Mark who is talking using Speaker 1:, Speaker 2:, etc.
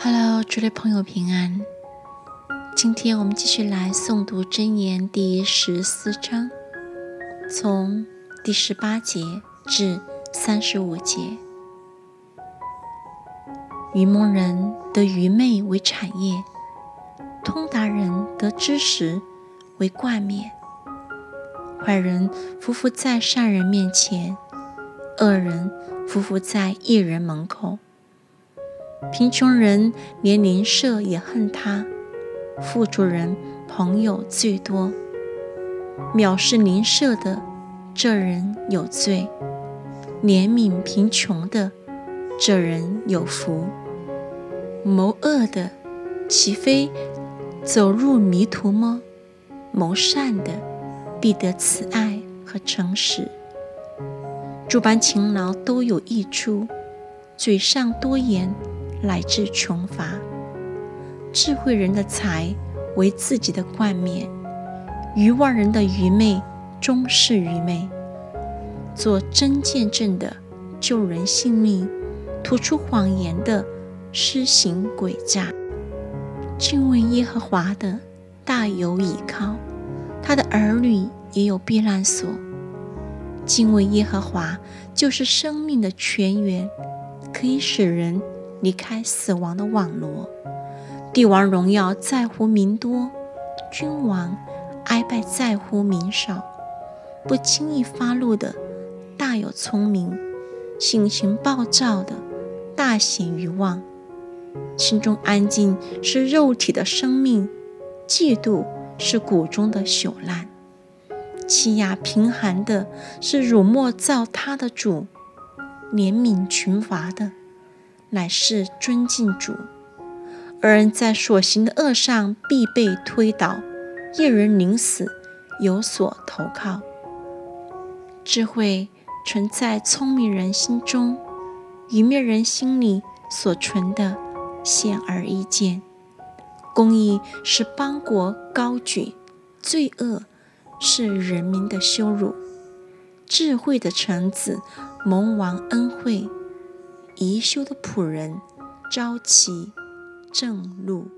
Speaker 1: Hello，诸位朋友平安。今天我们继续来诵读真言第十四章，从第十八节至三十五节。愚蒙人得愚昧为产业，通达人得知识为冠冕。坏人匍匐在善人面前，恶人匍匐在义人门口。贫穷人连邻舍也恨他，富足人朋友最多。藐视邻舍的，这人有罪；怜悯贫穷的，这人有福。谋恶的，岂非走入迷途吗？谋善的，必得慈爱和诚实。诸般勤劳都有益处，嘴上多言。乃至穷乏，智慧人的财为自己的冠冕，愚妄人的愚昧终是愚昧。做真见证的救人性命，吐出谎言的施行诡诈。敬畏耶和华的大有倚靠，他的儿女也有避难所。敬畏耶和华就是生命的泉源，可以使人。离开死亡的网罗，帝王荣耀在乎名多，君王哀拜在乎名少。不轻易发怒的大有聪明，性情暴躁的大显愚妄。心中安静是肉体的生命，嫉妒是骨中的朽烂。欺压贫寒的是辱没造他的主，怜悯群乏的。乃是尊敬主，二人在所行的恶上必被推倒，一人临死有所投靠。智慧存在聪明人心中，愚昧人心里所存的显而易见。公义是邦国高举，罪恶是人民的羞辱。智慧的臣子蒙王恩惠。宜修的仆人，朝其正路。